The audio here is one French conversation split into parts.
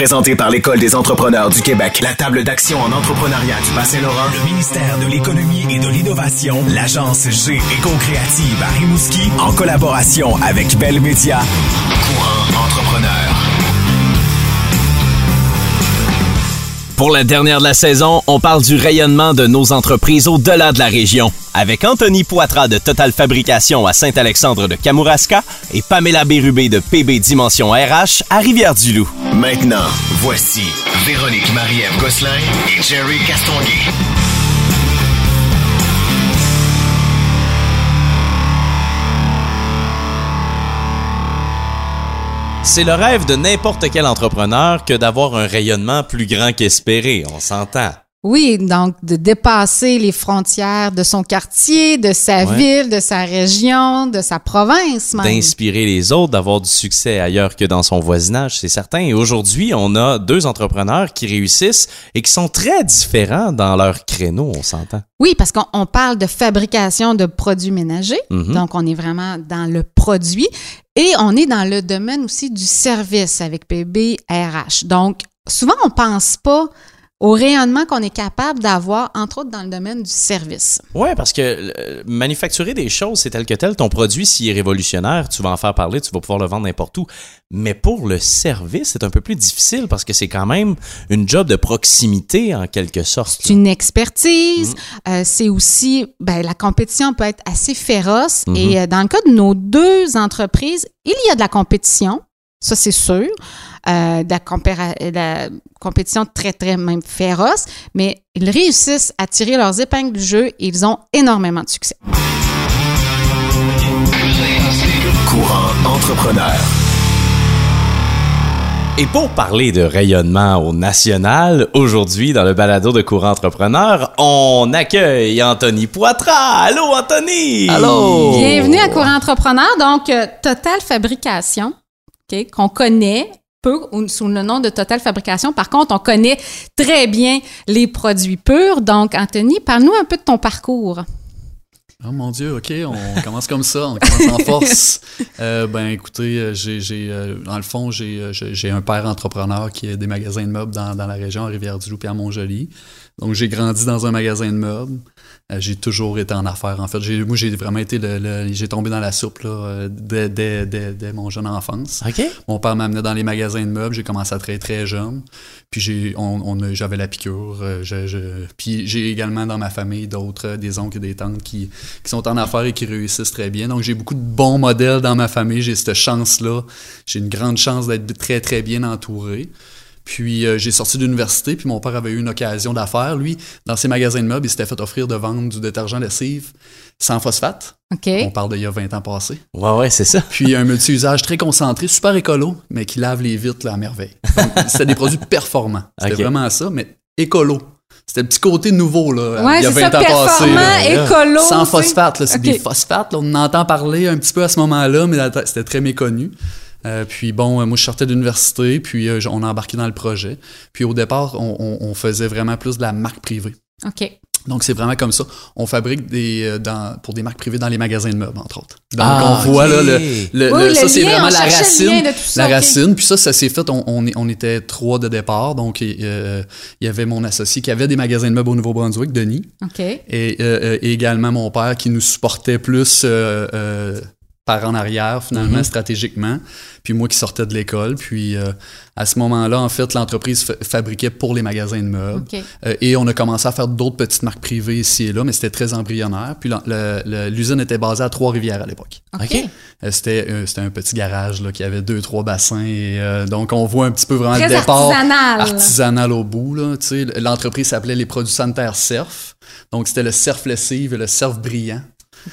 Présenté par l'École des entrepreneurs du Québec, la table d'action en entrepreneuriat du Bas-Saint-Laurent, le ministère de l'Économie et de l'Innovation, l'agence G Éco-Créative à Rimouski, en collaboration avec Bell Media. Courant entrepreneur. Pour la dernière de la saison, on parle du rayonnement de nos entreprises au-delà de la région. Avec Anthony Poitras de Total Fabrication à Saint-Alexandre de Kamouraska et Pamela Bérubé de PB Dimension RH à Rivière-du-Loup. Maintenant, voici Véronique Marie-Ève Gosselin et Jerry Castonguay. C'est le rêve de n'importe quel entrepreneur que d'avoir un rayonnement plus grand qu'espéré, on s'entend. Oui, donc de dépasser les frontières de son quartier, de sa Ouais. ville, de sa région, de sa province même. D'inspirer les autres, d'avoir du succès ailleurs que dans son voisinage, c'est certain. Et aujourd'hui, on a deux entrepreneurs qui réussissent et qui sont très différents dans leur créneau, on s'entend. Oui, parce qu'on on parle de fabrication de produits ménagers, Mhm. donc on est vraiment dans le produit et on est dans le domaine aussi du service avec PB RH. Donc, souvent on pense pas au rayonnement qu'on est capable d'avoir, entre autres dans le domaine du service. Ouais, parce que euh, manufacturer des choses, c'est tel que tel. Ton produit, s'il est révolutionnaire, tu vas en faire parler, tu vas pouvoir le vendre n'importe où. Mais pour le service, c'est un peu plus difficile parce que c'est quand même une job de proximité en quelque sorte. C'est une expertise. Euh, c'est aussi, ben, la compétition peut être assez féroce. Et euh, dans le cas de nos deux entreprises, il y a de la compétition, ça c'est sûr. Euh, de, la compéra- de la compétition très, très même féroce, mais ils réussissent à tirer leurs épingles du jeu et ils ont énormément de succès. Courant entrepreneur. Et pour parler de rayonnement au national, aujourd'hui, dans le balado de courant entrepreneur, on accueille Anthony Poitras. Allô, Anthony! Allô! Bienvenue à Courant Entrepreneur. Donc, euh, Total Fabrication, OK, qu'on connaît peu ou- sous le nom de Total Fabrication. Par contre, on connaît très bien les produits purs. Donc, Anthony, parle-nous un peu de ton parcours. Oh mon Dieu, OK, on commence comme ça, on commence en force. Euh, ben écoutez, euh, j'ai, j'ai, euh, dans le fond, j'ai, j'ai un père entrepreneur qui a des magasins de meubles dans, dans la région, à Rivière-du-Loup et à Montjoli. Donc j'ai grandi dans un magasin de meubles. Euh, j'ai toujours été en affaires. En fait, j'ai, moi, j'ai vraiment été le, le- j'ai tombé dans la soupe là, euh, dès, dès, dès, dès mon jeune enfance. OK. Mon père m'amenait dans les magasins de meubles. J'ai commencé à très très jeune. Puis j'ai, on, on a- j'avais la piqûre. euh, je- je- puis j'ai également dans ma famille d'autres, des oncles et des tantes qui, qui sont en affaires et qui réussissent très bien. Donc j'ai beaucoup de bons modèles dans ma famille. J'ai cette chance-là. J'ai une grande chance d'être très très bien entouré. Puis euh, j'ai sorti de l'université, puis mon père avait eu une occasion d'affaires. Lui, dans ses magasins de meubles, il s'était fait offrir de vendre du détergent lessive sans phosphate. On parle d'il y a 20 ans passés. Ouais, ouais, c'est ça. Puis un multi-usage très concentré, super écolo, mais qui lave les vitres là, à merveille. C'était des produits performants. C'était vraiment ça, mais écolo. C'était le petit côté nouveau, là, Ouais, il y a c'est 20 ça, ans passés. écolo. Sans phosphate, c'est des phosphates. là, on en entend parler un petit peu à ce moment-là, mais c'était très méconnu. Euh, puis bon, euh, moi je sortais de l'université, puis euh, on a embarqué dans le projet. Puis au départ, on, on- on faisait vraiment plus de la marque privée. OK. Donc c'est vraiment comme ça. On fabrique des dans, pour des marques privées dans les magasins de meubles, entre autres. Donc Ah, on voit là le, le- Oui, le- le ça c'est vraiment la racine, lien de tout ça, la racine. Puis ça, ça s'est fait. On, on, est- on était trois de départ. Donc euh, il y avait mon associé qui avait des magasins de meubles au Nouveau-Brunswick, Denis, OK. et, euh, et également mon père qui nous supportait plus euh, euh, par en arrière finalement Mhm. stratégiquement. Puis moi qui sortais de l'école. Puis euh, à ce moment-là, en fait, l'entreprise fa- fabriquait pour les magasins de meubles. Euh, et on a commencé à faire d'autres petites marques privées ici et là, mais c'était très embryonnaire. Puis l'usine était basée à Trois-Rivières à l'époque. OK. Euh, C'était euh, c'était un petit garage là, qui avait deux, trois bassins. Et, euh, donc, on voit un petit peu vraiment Très le départ artisanal. artisanal au bout. là, tu sais. L'entreprise s'appelait les produits sanitaires Cerf. Donc, c'était le Cerf lessive et le Cerf brillant.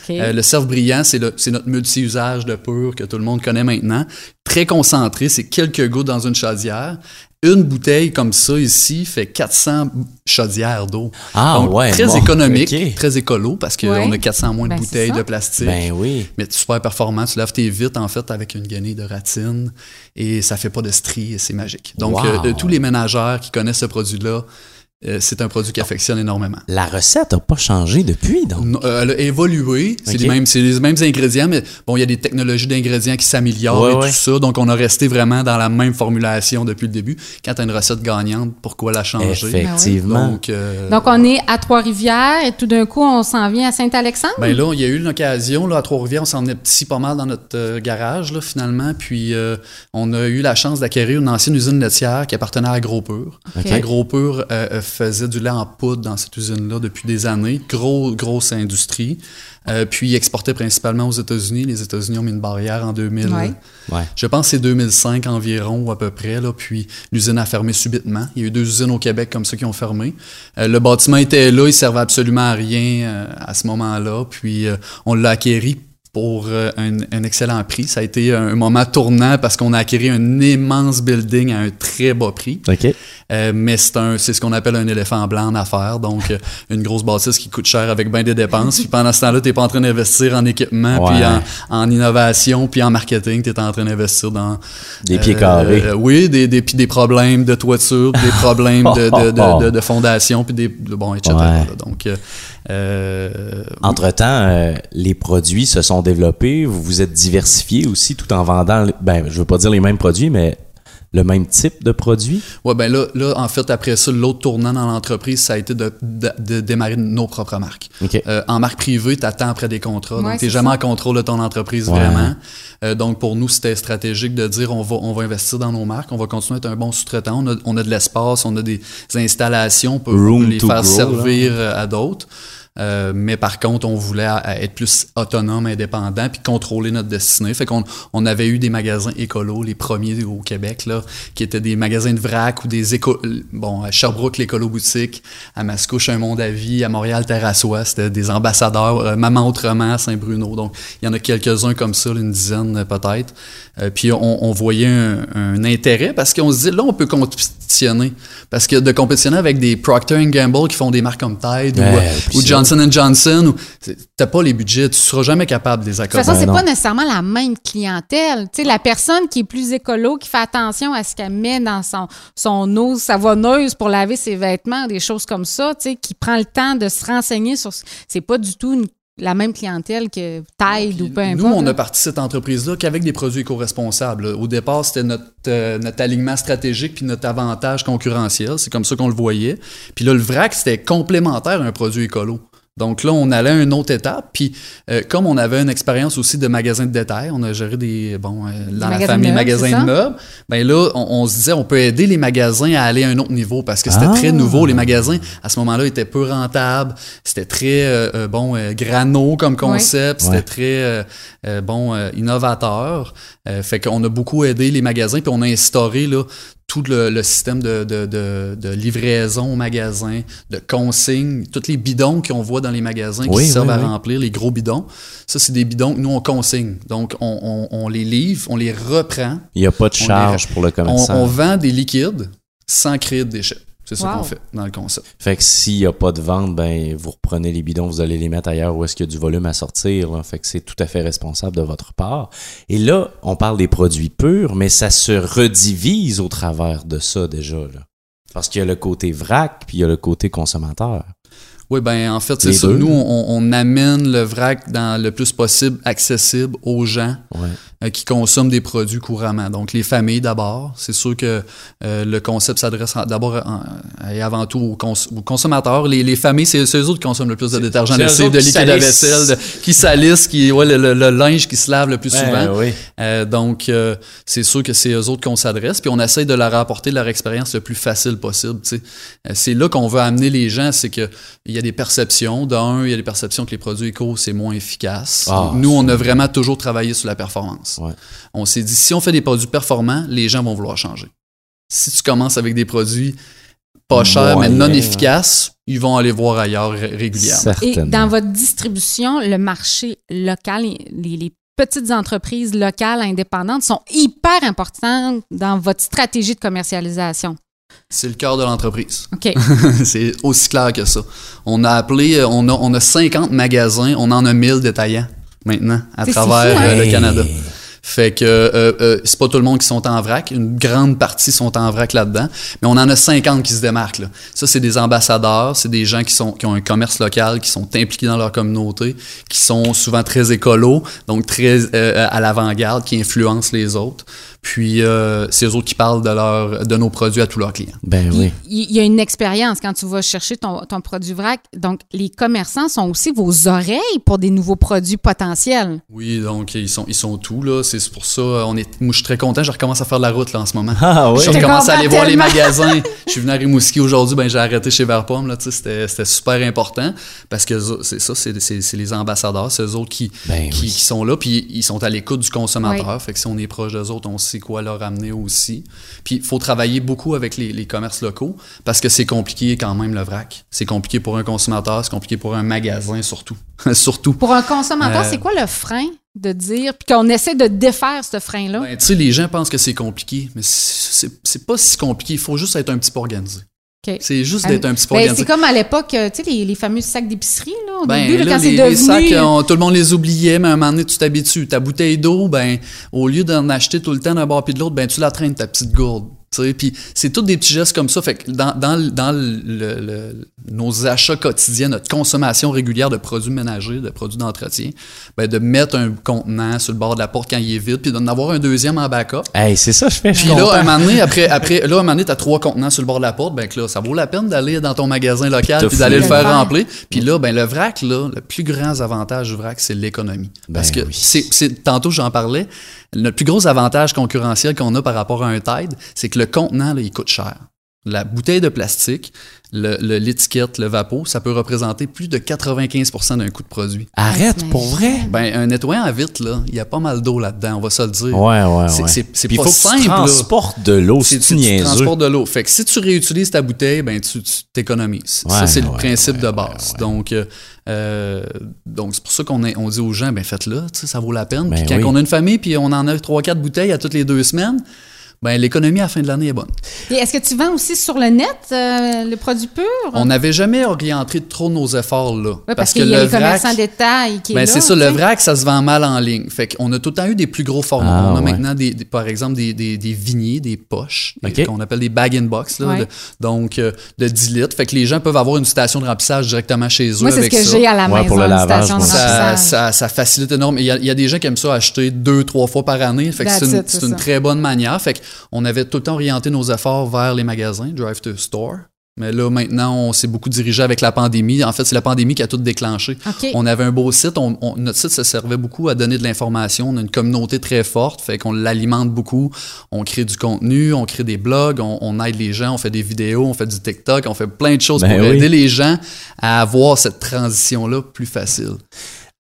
Euh, le Cerf brillant, c'est le- c'est notre multi-usage de pur que tout le monde connaît maintenant. Très concentré, c'est quelques gouttes dans une chaudière. Une bouteille comme ça ici fait 400 chaudières d'eau. Ah, Donc, ouais, Très bon, économique, très écolo parce qu'on Ouais. a 400 moins de Ben, bouteilles de plastique. Ben oui. Mais super performant, tu laves tes vitres en fait avec une guenille de ratine et ça fait pas de stries et c'est magique. Donc Wow. euh, euh, tous les ménageurs qui connaissent ce produit-là euh, c'est un produit qui affectionne énormément. La recette n'a pas changé depuis, donc. Non, euh, elle a évolué, c'est les, mêmes, c'est les mêmes ingrédients, mais bon, il y a des technologies d'ingrédients qui s'améliorent Ouais, et ouais. tout ça. Donc, on a resté vraiment dans la même formulation depuis le début. Quand tu as une recette gagnante, pourquoi la changer? Effectivement. Donc, euh, Donc, on est à Trois-Rivières et tout d'un coup, on s'en vient à Saint-Alexandre? Ben là, il y a eu l'occasion, là, à Trois-Rivières, on s'en est petit pas mal dans notre euh, garage, là, finalement. Puis, euh, on a eu la chance d'acquérir une ancienne usine laitière qui appartenait à AgroPur. Ok. AgroPur euh, euh, faisait du lait en poudre dans cette usine-là depuis des années. Gros, grosse industrie. Euh, puis, il exportait principalement aux États-Unis. Les États-Unis ont mis une barrière en 2000. Ouais. Ouais. Je pense que c'est 2005 environ, ou à peu près. Là, puis l'usine a fermé subitement. Il y a eu deux usines au Québec comme ça qui ont fermé. Euh, le bâtiment était là, il servait absolument à rien euh, à ce moment-là. Puis euh, on l'a acquéri pour euh, un, un excellent prix. Ça a été un moment tournant parce qu'on a acquéri un immense building à un très bas prix. OK. Euh, mais c'est ce qu'on appelle un éléphant blanc en affaires, donc euh, une grosse bâtisse qui coûte cher avec bien des dépenses. Puis pendant ce temps-là, t'es pas en train d'investir en équipement, Ouais. puis en, en innovation, puis en marketing, t'es en train d'investir dans Des pieds carrés. euh, oui, des, des, puis des problèmes de toiture, des problèmes de, de, de, fondation, puis des de- bon, etc. Ouais. Donc, euh, Entre-temps, euh, les produits se sont développés, vous vous êtes diversifié aussi tout en vendant, ben, je veux pas dire les mêmes produits, mais le même type de produit. Ouais, ben là, là, en fait, après ça, l'autre tournant dans l'entreprise, ça a été de, de, de démarrer nos propres marques. Euh, en marque privée, tu attends après des contrats. Ouais, donc, tu n'es jamais ça. en contrôle de ton entreprise Ouais. vraiment. Euh, donc, pour nous, c'était stratégique de dire on va, on va investir dans nos marques, on va continuer à être un bon sous-traitant. On a, on a de l'espace, on a des installations, on peut, Room les faire grow, servir à d'autres. Euh, mais par contre, on voulait être plus autonome, indépendant, puis contrôler notre destinée. Fait qu'on on avait eu des magasins écolos, les premiers au Québec, là, qui étaient des magasins de vrac ou des éco... Bon, à Sherbrooke, l'écolo boutique, à Mascouche, un monde à vie, à Montréal, Terrassois, c'était des ambassadeurs, euh, Maman Autrement, à Saint-Bruno. Donc, il y en a quelques-uns comme ça, une dizaine euh, peut-être. Euh, puis on, on voyait un, un intérêt parce qu'on se dit, là, on peut compétitionner. Parce que de compétitionner avec des Procter Gamble qui font des marques comme Tide ou, Ouais, euh, ou. Johnson Johnson, ou- c'est- t'as pas les budgets, tu seras jamais capable de les De toute accorder. façon, non. pas nécessairement la même clientèle. Tu sais, la personne qui est plus écolo, qui fait attention à ce qu'elle met dans son, son eau savonneuse pour laver ses vêtements, des choses comme ça, tu sais, qui prend le temps de se renseigner sur... ce- C'est pas du tout une- la même clientèle que Tide ou peu importe. Nous, on a parti cette entreprise-là qu'avec des produits éco-responsables. Au départ, c'était notre, euh, notre alignement stratégique puis notre avantage concurrentiel. C'est comme ça qu'on le voyait. Puis là, le vrac, c'était complémentaire à un produit écolo. Donc là, on allait à une autre étape. Puis euh, comme on avait une expérience aussi de magasin de détail, on a géré des, bon, euh, dans la famille magasins de meubles. Ben là, on, on se disait, on peut aider les magasins à aller à un autre niveau parce que c'était Ah. très nouveau. Les magasins, à ce moment-là, étaient peu rentables. C'était très, euh, euh, bon, euh, grano comme concept. C'était Ouais. très, euh, euh, bon, euh, innovateur. Euh, fait qu'on a beaucoup aidé les magasins, puis on a instauré, là, tout le, le système de, de, de, de livraison au magasin, de consignes, tous les bidons qu'on voit dans les magasins qui Oui, servent oui, à remplir, les gros bidons. Ça, c'est des bidons que nous, on consigne. Donc, on, on, on les livre, on les reprend, Il n'y a pas de On charge pour le on, commerçant. on vend des liquides sans créer de déchets. C'est ça Wow. qu'on fait dans le concept. Fait que s'il n'y a pas de vente, ben vous reprenez les bidons, vous allez les mettre ailleurs où est-ce qu'il y a du volume à sortir. là. Fait que c'est tout à fait responsable de votre part. Et là, on parle des produits purs, mais ça se redivise au travers de ça déjà. Là. Parce qu'il y a le côté vrac, puis il y a le côté consommateur. Oui, ben en fait, c'est ça. Nous, on, on amène le vrac dans le plus possible accessible aux gens Ouais. euh, qui consomment des produits couramment. Donc, les familles d'abord. C'est sûr que euh, le concept s'adresse d'abord et avant tout aux, cons- aux consommateurs. Les, les familles, c'est eux autres qui consomment le plus de lessives, autres de qui liquide à vaisselle, de- qui salissent, qui, ouais, le, le- le linge qui se lave le plus souvent. Ben oui. Euh, donc, c'est sûr que c'est eux autres qu'on s'adresse, puis on essaye de leur apporter leur expérience le plus facile possible. c'est là qu'on veut amener les gens, c'est que il y a des perceptions. D'un, il y a des perceptions que les produits éco, c'est moins efficace. Ah, Nous, on a vraiment toujours travaillé sur la performance. Ouais. On s'est dit, si on fait des produits performants, les gens vont vouloir changer. Si tu commences avec des produits pas chers, mais non ouais. efficaces, ils vont aller voir ailleurs ré- régulièrement. Et dans votre distribution, le marché local, les, les petites entreprises locales indépendantes sont hyper importantes dans votre stratégie de commercialisation. C'est le cœur de l'entreprise. OK. c'est aussi clair que ça. On a appelé, euh, on a, on a 50 magasins, on en a 1000 détaillants maintenant à travers fou, hein? euh, le Hey. Canada. Fait que euh, euh, c'est pas tout le monde qui sont en vrac. Une grande partie sont en vrac là-dedans. Mais on en a 50 qui se démarquent. Là. Ça, c'est des ambassadeurs, c'est des gens qui, sont, qui ont un commerce local, qui sont impliqués dans leur communauté, qui sont souvent très écolos, donc très euh, à l'avant-garde, qui influencent les autres. Puis euh, c'est eux autres qui parlent de, leur, de nos produits à tous leurs clients. Ben oui. Il y a une expérience quand tu vas chercher ton, ton produit vrac. Donc, les commerçants sont aussi vos oreilles pour des nouveaux produits potentiels. Oui, donc ils sont, ils sont tout. là. C'est pour ça, on est, moi je suis très content. Je recommence à faire de la route là, en ce moment. Ah oui. Je recommence à aller voir les magasins. Je suis venu à Rimouski aujourd'hui, ben j'ai arrêté chez Verpomme. C'était, super important parce que c'est ça, c'est, c'est, c'est les ambassadeurs, c'est eux autres qui, Ben qui, oui. qui sont là, puis ils sont à l'écoute du consommateur. Oui. Fait que si on est proche d'eux autres, on sait quoi leur amener aussi. Puis il faut travailler beaucoup avec les, les commerces locaux parce que c'est compliqué quand même le vrac. C'est compliqué pour un consommateur, c'est compliqué pour un magasin surtout. surtout. Pour un consommateur, Euh, c'est quoi le frein? De dire, puis qu'on essaie de défaire ce frein-là? Ben, tu sais, les gens pensent que c'est compliqué, mais c'est pas si compliqué. Il faut juste être un petit peu organisé. C'est juste Euh, d'être un petit peu Ben, organisé. c'est comme à l'époque, euh, tu sais, les, les fameux sacs d'épicerie, là, au Ben, début, là, quand les, c'est les devenu... sacs, on- tout le monde les oubliait, mais à un moment donné, tu t'habitues. Ta bouteille d'eau, ben, au lieu d'en acheter tout le temps d'un bord puis de l'autre, ben, tu la traînes, ta petite gourde. Puis c'est tous des petits gestes comme ça. Fait que dans, dans, le- dans le- le- le- nos achats quotidiens, notre consommation régulière de produits ménagers, de produits d'entretien, ben, de mettre un contenant sur le bord de la porte quand il est vide, puis d'en avoir un deuxième en backup. Hey, c'est ça, je fais. Puis là, un moment donné, après, après, là, un moment donné, t'as trois contenants sur le bord de la porte, ben que là, ça vaut la peine d'aller dans ton magasin local puis d'aller le faire remplir. Puis là, ben le vrac, là, le plus grand avantage du vrac, c'est l'économie. Parce Ben que oui. c'est, c'est, tantôt j'en parlais, le plus gros avantage concurrentiel qu'on a par rapport à un Tide, c'est que le contenant, là, il coûte cher. La bouteille de plastique, le- le- l'étiquette, le vapeau, ça peut représenter plus de 95% d'un coût de produit. Arrête, pour vrai? Ben, un nettoyant à vitre, là, il y a pas mal d'eau là-dedans, on va se le dire. Ouais, ouais, C'est- ouais. c'est- pas faut que simple, tu là. transportes de l'eau, C'est c'est tu, transportes de l'eau. Fait que si tu réutilises ta bouteille, ben tu tu t'économises. ça, Ouais, c'est le principe ouais, de base. ouais. Donc, euh, euh, donc c'est pour ça qu'on est- on dit aux gens, ben faites-le, ça vaut la peine. Ben puis quand oui. on a une famille, puis on en a trois, quatre bouteilles à toutes les deux semaines, ben l'économie à la fin de l'année est bonne. Et Est-ce que tu vends aussi sur le net euh, le produit pur? On n'avait jamais orienté trop nos efforts là. Oui, parce, qu'il y a le les commerçants vrac- détail qui est Ben, là. c'est ça, tu le vrac, ça se vend mal en ligne. Fait qu'on a tout le temps eu des plus gros formats. Ah, on a ouais. maintenant, des, des- par exemple, des, des, des vigniers, des poches, des- OK. qu'on appelle des bag-in-box, là, Ouais. de- donc euh, de 10 litres. Fait que les gens peuvent avoir une station de remplissage directement chez eux Moi, c'est ce avec que ça. j'ai à la Ouais, maison, pour le une lavage, station de. Ça, remplissage. ça, ça facilite énormément. Il y, a, il y a des gens qui aiment ça acheter deux, trois fois par année. Fait que c'est une, une très bonne manière. Fait qu'on avait tout le temps orienté nos efforts vers les magasins, drive to store. Mais là, maintenant, on s'est beaucoup dirigé avec la pandémie. En fait, c'est la pandémie qui a tout déclenché. On avait un beau site. On- on- notre site se servait beaucoup à donner de l'information. On a une communauté très forte, fait qu'on l'alimente beaucoup. On crée du contenu, on crée des blogs, on, on aide les gens, on fait des vidéos, on fait du TikTok, on fait plein de choses Ben pour oui. aider les gens à avoir cette transition-là plus facile.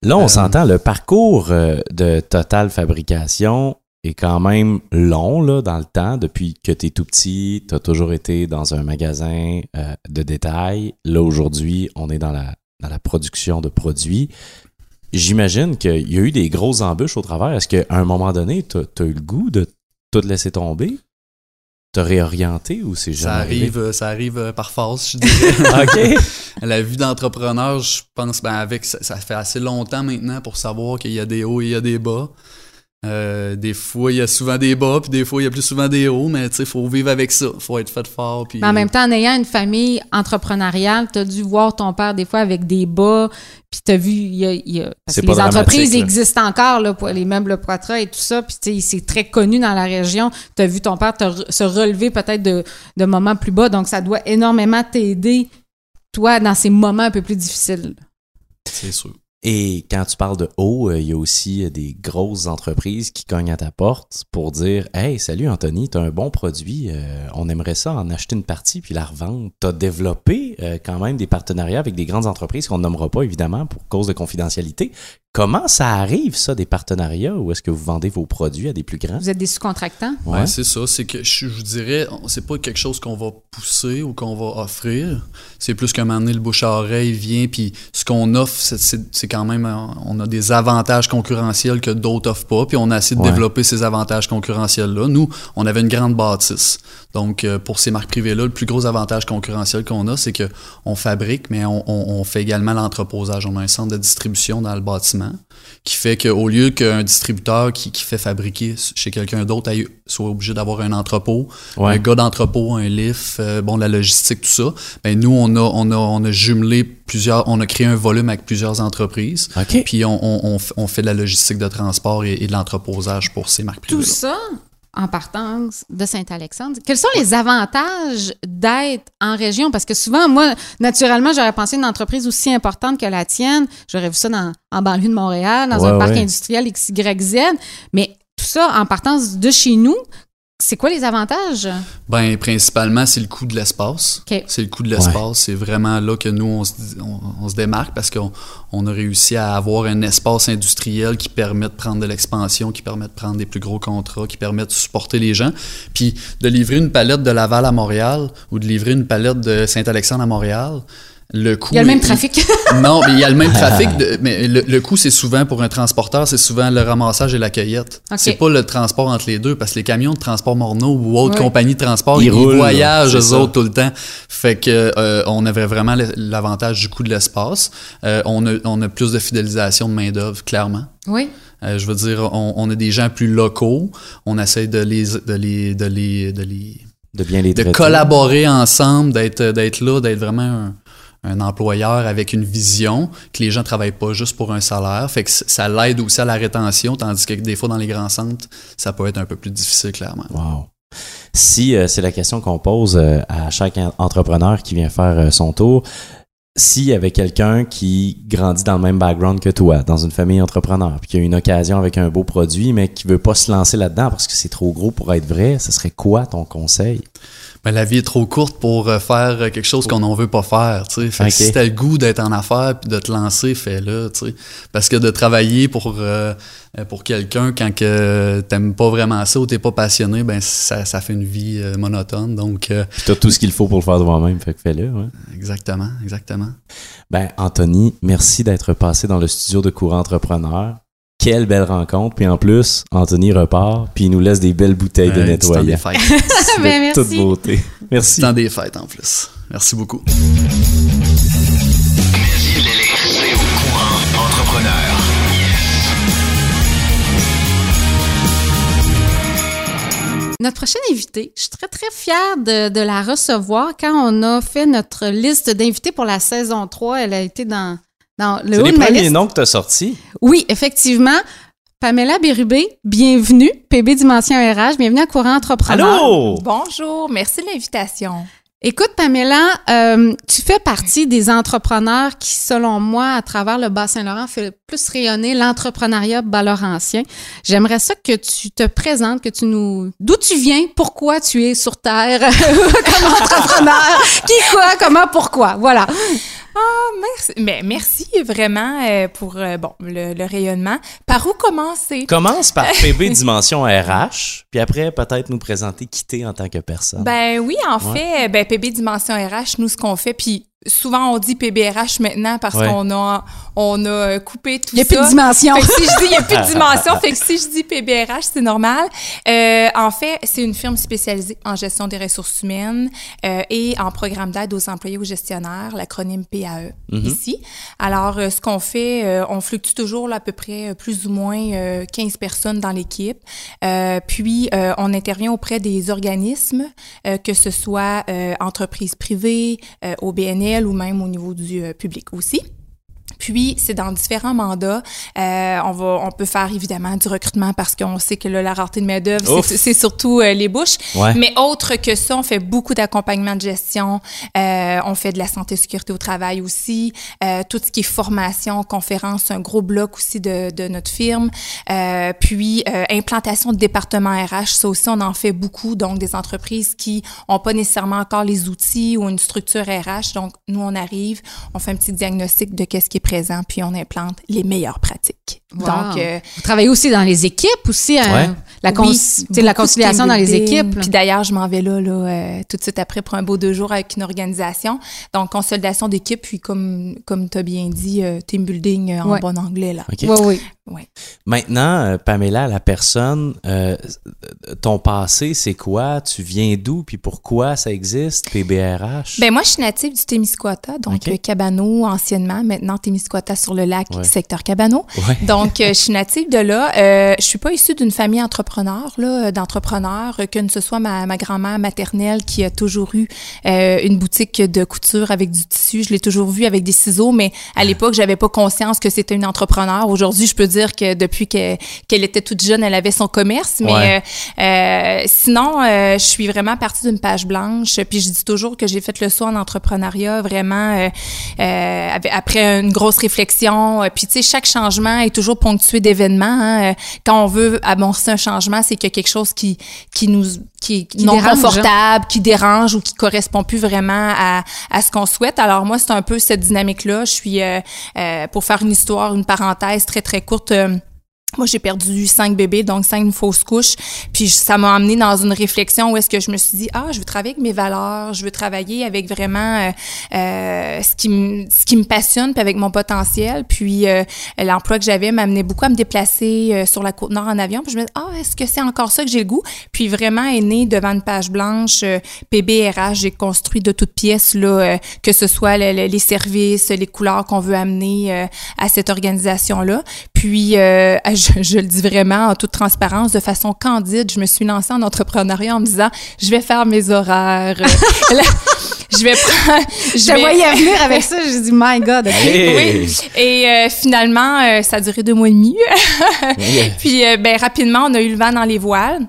Là, on Euh, s'entend, le parcours euh, de Total Fabrication est quand même long là, dans le temps. Depuis que tu es tout petit, tu as toujours été dans un magasin euh, de détail. Là, aujourd'hui, on est dans la, dans la production de produits. J'imagine qu'il y a eu des grosses embûches au travers. Est-ce qu'à un moment donné, tu as, eu le goût de tout laisser tomber? Te réorienter ou c'est Ça jamais arrive, euh, ça arrive euh, par force, je dirais. OK. La vie d'entrepreneur, je pense, ben avec ça, ça fait assez longtemps maintenant pour savoir qu'il y a des hauts et il y a des bas. Euh, des fois, il y a souvent des bas, puis des fois, il y a plus souvent des hauts, mais tu sais, il faut vivre avec ça. Il faut être fait fort. Puis, Mais en même temps, en ayant une famille entrepreneuriale, tu as dû voir ton père des fois avec des bas, puis tu as vu, il y a, il y a- parce que les entreprises là. existent encore, là, pour les meubles Poitras et tout ça, puis tu sais, c'est très connu dans la région. Tu as vu ton père te se relever peut-être de, de moments plus bas, donc ça doit énormément t'aider, toi, dans ces moments un peu plus difficiles. c'est sûr. Et quand tu parles de haut, euh, il y a aussi euh, des grosses entreprises qui cognent à ta porte pour dire Hey, salut Anthony, tu as un bon produit, euh, on aimerait ça en acheter une partie puis la revendre. Tu as développé quand même des partenariats avec des grandes entreprises qu'on nommera pas évidemment pour cause de confidentialité. Comment ça arrive, ça, des partenariats, ou est-ce que vous vendez vos produits à des plus grands? Vous êtes des sous-contractants? Ouais, c'est ça. C'est que je, je vous dirais, c'est pas quelque chose qu'on va pousser ou qu'on va offrir. C'est plus qu'à un moment donné, le bouche à oreille vient, puis ce qu'on offre, c'est- quand même, euh, on a des avantages concurrentiels que d'autres offrent pas, puis on a essayé de Ouais. développer ces avantages concurrentiels-là. Nous, on avait une grande bâtisse. Donc, euh, pour ces marques privées-là, le plus gros avantage concurrentiel qu'on a, c'est que on fabrique, mais on, on- on fait également l'entreposage. On a un centre de distribution dans le bâtiment qui fait qu'au lieu qu'un distributeur qui, qui fait fabriquer chez quelqu'un d'autre soit obligé d'avoir un entrepôt, Ouais. un gars d'entrepôt, un lift, euh, bon, la logistique, tout ça, ben nous, on a, on a, on a jumelé plusieurs, on a créé un volume avec plusieurs entreprises. Puis on, on, on f- on fait de la logistique de transport et, et de l'entreposage pour ces marques Tout privées. ça? En partance de Saint-Alexandre. Quels sont les avantages d'être en région? Parce que souvent, moi, naturellement, j'aurais pensé une entreprise aussi importante que la tienne. J'aurais vu ça dans, en banlieue de Montréal, dans Ouais, un parc industriel XYZ. Mais tout ça en partance de chez nous, c'est quoi les avantages? Ben, principalement, c'est le coût de l'espace. C'est le coût de l'espace. C'est vraiment là que nous, on se, on, on se démarque parce qu'on on a réussi à avoir un espace industriel qui permet de prendre de l'expansion, qui permet de prendre des plus gros contrats, qui permet de supporter les gens. Puis de livrer une palette de Laval à Montréal ou de livrer une palette de Saint-Alexandre à Montréal, le coût... Il y a le même trafic. Non, mais il y a le même trafic, de- mais le, le coût, c'est souvent pour un transporteur, c'est souvent le ramassage et la cueillette. C'est pas le transport entre les deux, parce que les camions de transport Morneau ou autres compagnies de transport, Ils ils, roulent, voyagent eux ça. autres tout le temps. Fait que euh, on avait vraiment l'avantage du coût de l'espace. Euh, on, a, on a plus de fidélisation de main-d'œuvre, clairement. oui. Euh, je veux dire, on, on a des gens plus locaux. On essaie de les, de les, de les, de les, De bien les de collaborer ensemble, d'être d'être là, d'être vraiment un, un employeur avec une vision, que les gens travaillent pas juste pour un salaire. Fait que ça l'aide aussi à la rétention, tandis que des fois dans les grands centres, ça peut être un peu plus difficile, clairement. Wow. Si euh, c'est la question qu'on pose euh, à chaque en- entrepreneur qui vient faire euh, son tour, s'il y avait quelqu'un qui grandit dans le même background que toi, dans une famille entrepreneur, puis qui a une occasion avec un beau produit, mais qui veut pas se lancer là-dedans parce que c'est trop gros pour être vrai, ce serait quoi ton conseil? Ben, la vie est trop courte pour euh, faire euh, quelque chose qu'on n'en veut pas faire. tu sais. Fait que si t'as le goût d'être en affaires puis de te lancer, fais-le. tu sais. Parce que de travailler pour, euh, euh, pour quelqu'un quand que t'aimes pas vraiment ça ou t'es pas passionné, ben ça, ça fait une vie euh, monotone. Donc, euh, t'as tout ce qu'il faut pour le faire de toi-même, fait que fais-le. ouais. exactement, exactement. Ben, Anthony, merci d'être passé dans le studio de Courant Entrepreneur. Quelle belle rencontre. Puis en plus, Anthony repart, puis il nous laisse des belles bouteilles de Euh. De Ben, toute beauté. Merci. Temps des fêtes en plus. Merci beaucoup. C'est au courant entrepreneur. Notre prochaine invitée, je suis très, très fière de, de la recevoir. Quand on a fait notre liste d'invités pour la saison 3, elle a été dans, dans le C'est haut les de ma premiers liste. noms que tu as sortis. Oui, effectivement. Pamela Bérubé, bienvenue. PB Dimension RH, bienvenue à Courant Entrepreneur. Allô? Bonjour, merci de l'invitation. Écoute, Pamela, euh, tu fais partie des entrepreneurs qui, selon moi, à travers le Bas-Saint-Laurent, fait plus rayonner l'entrepreneuriat bas-laurentien. J'aimerais ça que tu te présentes, que tu nous... D'où tu viens, pourquoi tu es sur Terre comme entrepreneur, qui, quoi, comment, pourquoi. Voilà. Merci, mais merci vraiment euh, pour euh, bon, le, le rayonnement. Par où commencer? Commence par PB Dimension RH, puis après, peut-être nous présenter qui t'es en tant que personne. Ben oui, en Ouais. fait, ben PB Dimension RH, nous, ce qu'on fait, puis souvent on dit PBRH maintenant parce Ouais. qu'on a, on a euh, coupé tout Il n'y a ça. plus de dimension. Fait que si je dis il n'y a plus de dimension, fait que si je dis PBRH, c'est normal. Euh, en fait, c'est une firme spécialisée en gestion des ressources humaines euh, et en programme d'aide aux employés ou gestionnaires, l'acronyme PAE Mhm. ici. Alors, euh, ce qu'on fait, euh, on fluctue toujours là, à peu près plus ou moins euh, 15 personnes dans l'équipe. Euh, puis, euh, on intervient auprès des organismes, euh, que ce soit euh, entreprises privées, euh, ou même au niveau du euh, public aussi. Puis, c'est dans différents mandats. Euh, on va, on peut faire évidemment du recrutement parce qu'on sait que là, la rareté de main-d'œuvre, c'est c'est surtout euh, les bouches. Ouais. Mais autre que ça, on fait beaucoup d'accompagnement de gestion. Euh, on fait de la santé et sécurité au travail aussi. Euh, tout ce qui est formation, conférence, un gros bloc aussi de, de notre firme. Euh, puis, euh, implantation de département RH, ça aussi, on en fait beaucoup. Donc, des entreprises qui ont pas nécessairement encore les outils ou une structure RH. Donc, nous, on arrive, on fait un petit diagnostic de qu'est-ce qui est puis on implante les meilleures pratiques. Wow. Donc, euh, Vous travaillez aussi dans les équipes, aussi, hein? Ouais. la, cons- oui, la conciliation dans les équipes. là. Puis d'ailleurs, je m'en vais là, là euh, tout de suite après pour un beau deux jours avec une organisation. Donc, consolidation d'équipe, puis comme, comme tu as bien dit, euh, team building euh, en Ouais. bon anglais. Là. OK. Oui, oui. Maintenant, euh, Pamela, la personne, euh, ton passé, c'est quoi? Tu viens d'où? Puis pourquoi ça existe, PBRH? Ben moi, je suis native du Témiscouata, donc euh, Cabano anciennement, maintenant Témiscouata sur le lac, Ouais. secteur Cabano. Ouais. Donc, euh, je suis native de là. Euh, je suis pas issue d'une famille entrepreneur, là, d'entrepreneurs, euh, que ce soit ma, ma grand-mère maternelle qui a toujours eu euh, une boutique de couture avec du tissu. Je l'ai toujours vue avec des ciseaux, mais à l'époque, j'avais pas conscience que c'était une entrepreneur. Aujourd'hui, je peux dire que depuis que- qu'elle était toute jeune, elle avait son commerce. Mais Ouais. euh, euh, sinon, euh, je suis vraiment partie d'une page blanche. Puis je dis toujours que j'ai fait le saut en entrepreneuriat vraiment euh, euh, après une grosse réflexion. Euh, Puis tu sais, chaque changement est toujours ponctué d'événements. hein. Euh, Quand on veut amorcer un changement, c'est qu'il y a quelque chose qui qui nous qui est Qui non dérange, confortable, qui dérange ou qui correspond plus vraiment à, à ce qu'on souhaite. Alors moi, c'est un peu cette dynamique-là. Je suis, euh, euh, pour faire une histoire, une parenthèse très très courte. euh, moi, j'ai perdu cinq bébés, donc cinq fausses couches. Puis ça m'a amené dans une réflexion où est-ce que je me suis dit, ah, je veux travailler avec mes valeurs, je veux travailler avec vraiment euh, euh, ce qui me ce qui me passionne, puis avec mon potentiel. Puis euh, l'emploi que j'avais m'amenait beaucoup à me déplacer euh, sur la côte nord en avion. Puis je me dis, ah, est-ce que c'est encore ça que j'ai le goût? Puis vraiment est né devant une page blanche euh, PBRH. J'ai construit de toutes pièces là, euh, que ce soit le- le- les services, les couleurs qu'on veut amener euh, à cette organisation là. Puis euh, je, je le dis vraiment en toute transparence, de façon candide, je me suis lancée en entrepreneuriat en me disant, je vais faire mes horaires. Là, je vais prendre. Je voyais venir avec ça, j'ai dit, my God, OK. Hey! Oui. Et euh, finalement, euh, ça a duré deux mois et demi. Yeah. Puis euh, ben rapidement, on a eu le vent dans les voiles.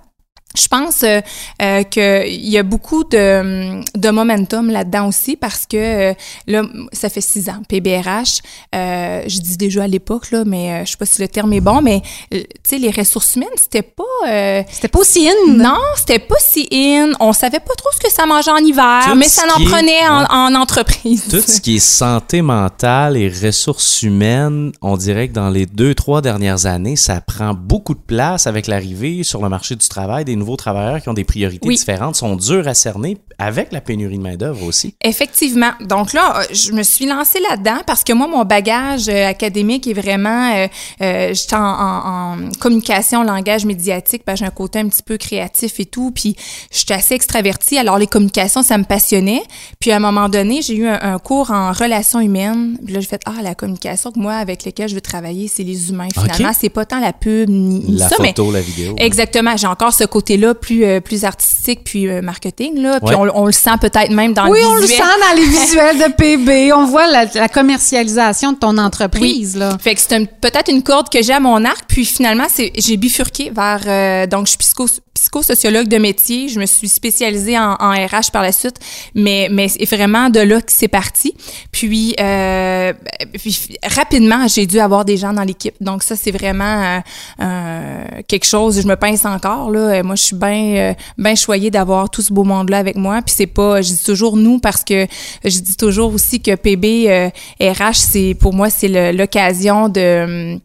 Je pense euh, euh, qu'il y a beaucoup de, de momentum là-dedans aussi parce que euh, là, ça fait six ans, PBRH. Euh, je dis déjà à l'époque, là, mais euh, je sais pas si le terme est bon, mais tu sais, les ressources humaines, c'était pas... euh, C'était pas aussi in. non, c'était pas si in. On savait pas trop ce que ça mangeait en hiver, Tout mais ça en est- prenait en, Ouais. en entreprise. Tout ce qui est santé mentale et ressources humaines, on dirait que dans les deux, trois dernières années, ça prend beaucoup de place avec l'arrivée sur le marché du travail des nouveaux travailleurs qui ont des priorités Oui. différentes, sont durs à cerner avec la pénurie de main-d'œuvre aussi. Effectivement. Donc là, euh, je me suis lancée là-dedans parce que moi, mon bagage euh, académique est vraiment, euh, euh, j'étais en, en- en communication, langage médiatique, parce que j'ai un côté un petit peu créatif et tout, puis j'étais assez extravertie. Alors les communications, ça me passionnait. Puis à un moment donné, j'ai eu un, un cours en relations humaines. Puis là, j'ai fait ah la communication que moi avec laquelle je veux travailler, c'est les humains. Finalement, Ok. c'est pas tant la pub ni, ni La ça, mais photo, la vidéo. Exactement. J'ai encore ce côté-là plus plus artistique puis marketing là. Puis Ouais. on, on le sent peut-être même dans Oui, le on le sent dans les visuels de PB. On voit la, la commercialisation de ton entreprise, là. Fait que c'est peut-être une corde que j'ai à mon arc. Puis finalement, c'est j'ai bifurqué vers euh, donc je suis psycho, psychosociologue de métier. Je me suis spécialisée en, en RH par la suite, mais mais c'est vraiment de là que c'est parti. Puis, euh, puis rapidement, j'ai dû avoir des gens dans l'équipe. Donc ça, c'est vraiment euh, euh, quelque chose. Je me pince encore là. Moi, je suis bien bien choyée d'avoir tout ce beau monde là avec moi. Puis c'est pas, je dis toujours nous parce que je dis toujours aussi que PB euh, RH, c'est pour moi c'est l'occasion de hum,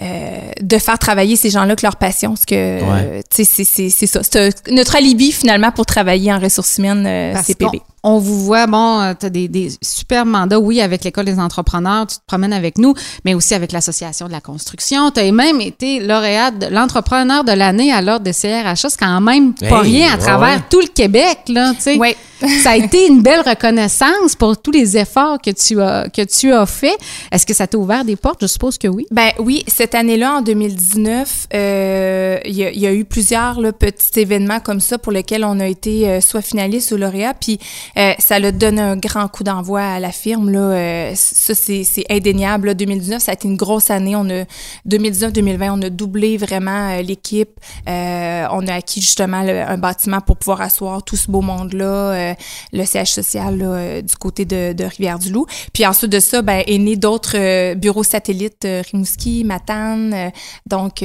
euh, de faire travailler ces gens-là que leur passion, parce que Ouais. euh, tu sais c'est c'est c'est ça, c'est notre alibi finalement pour travailler en ressources humaines, euh, Parce c'est PB. qu'on- On vous voit, bon, tu as des, des super mandats, oui, avec l'École des entrepreneurs, tu te promènes avec nous, mais aussi avec l'Association de la construction. Tu as même été lauréate de l'entrepreneur de l'année à l'ordre de CRHA. C'est quand même pas Hey, rien à ouais, travers ouais. tout le Québec, là, tu sais. Ouais. ça a été une belle reconnaissance pour tous les efforts que tu as, que tu as fait. Est-ce que ça t'a ouvert des portes? Je suppose que oui. Ben oui, cette année-là, en 2019, euh, il y, a- il y a eu plusieurs là, petits événements comme ça pour lesquels on a été euh, soit finaliste ou lauréat, puis euh, ça l'a donné un grand coup d'envoi à la firme. Là, euh, ça, c'est indéniable. Là. 2019, ça a été une grosse année. On a 2019-2020, on a doublé vraiment euh, l'équipe. Euh, on a acquis justement le- un bâtiment pour pouvoir asseoir tout ce beau monde-là, euh, le siège social là, euh, du côté de, de Rivière-du-Loup. Puis ensuite de ça, ben, est né d'autres bureaux satellites, Rimouski, Matane. donc,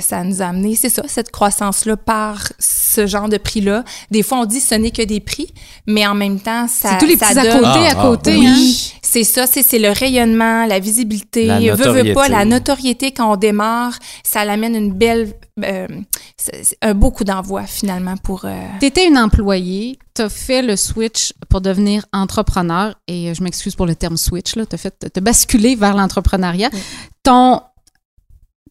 ça nous a amené, c'est ça, cette croissance-là par ce genre de prix-là. Des fois, on dit ce n'est que des prix, mais en même temps, ça C'est tous les ça petits à côté, Ah, à côté, oui. hein? C'est ça, c'est c'est le rayonnement, la visibilité, La veut, veut pas, la notoriété quand on démarre, ça l'amène une belle, euh, un beau coup d'envoi finalement pour. euh, Tu étais une employée, tu as fait le switch pour devenir entrepreneur, et je m'excuse pour le terme switch, tu as, fait, t'as basculé vers l'entrepreneuriat. Ton,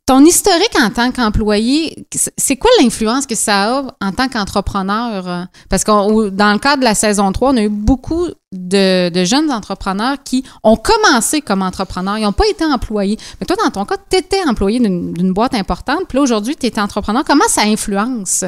ton historique en tant qu'employé, c'est quoi l'influence que ça a en tant qu'entrepreneur? euh? Parce que dans le cadre de la saison 3, on a eu beaucoup de, de jeunes entrepreneurs qui ont commencé comme entrepreneurs, ils n'ont pas été employés. Mais toi, dans ton cas, tu étais employé d'une boîte importante, puis là, aujourd'hui, tu es entrepreneur. Comment ça influence?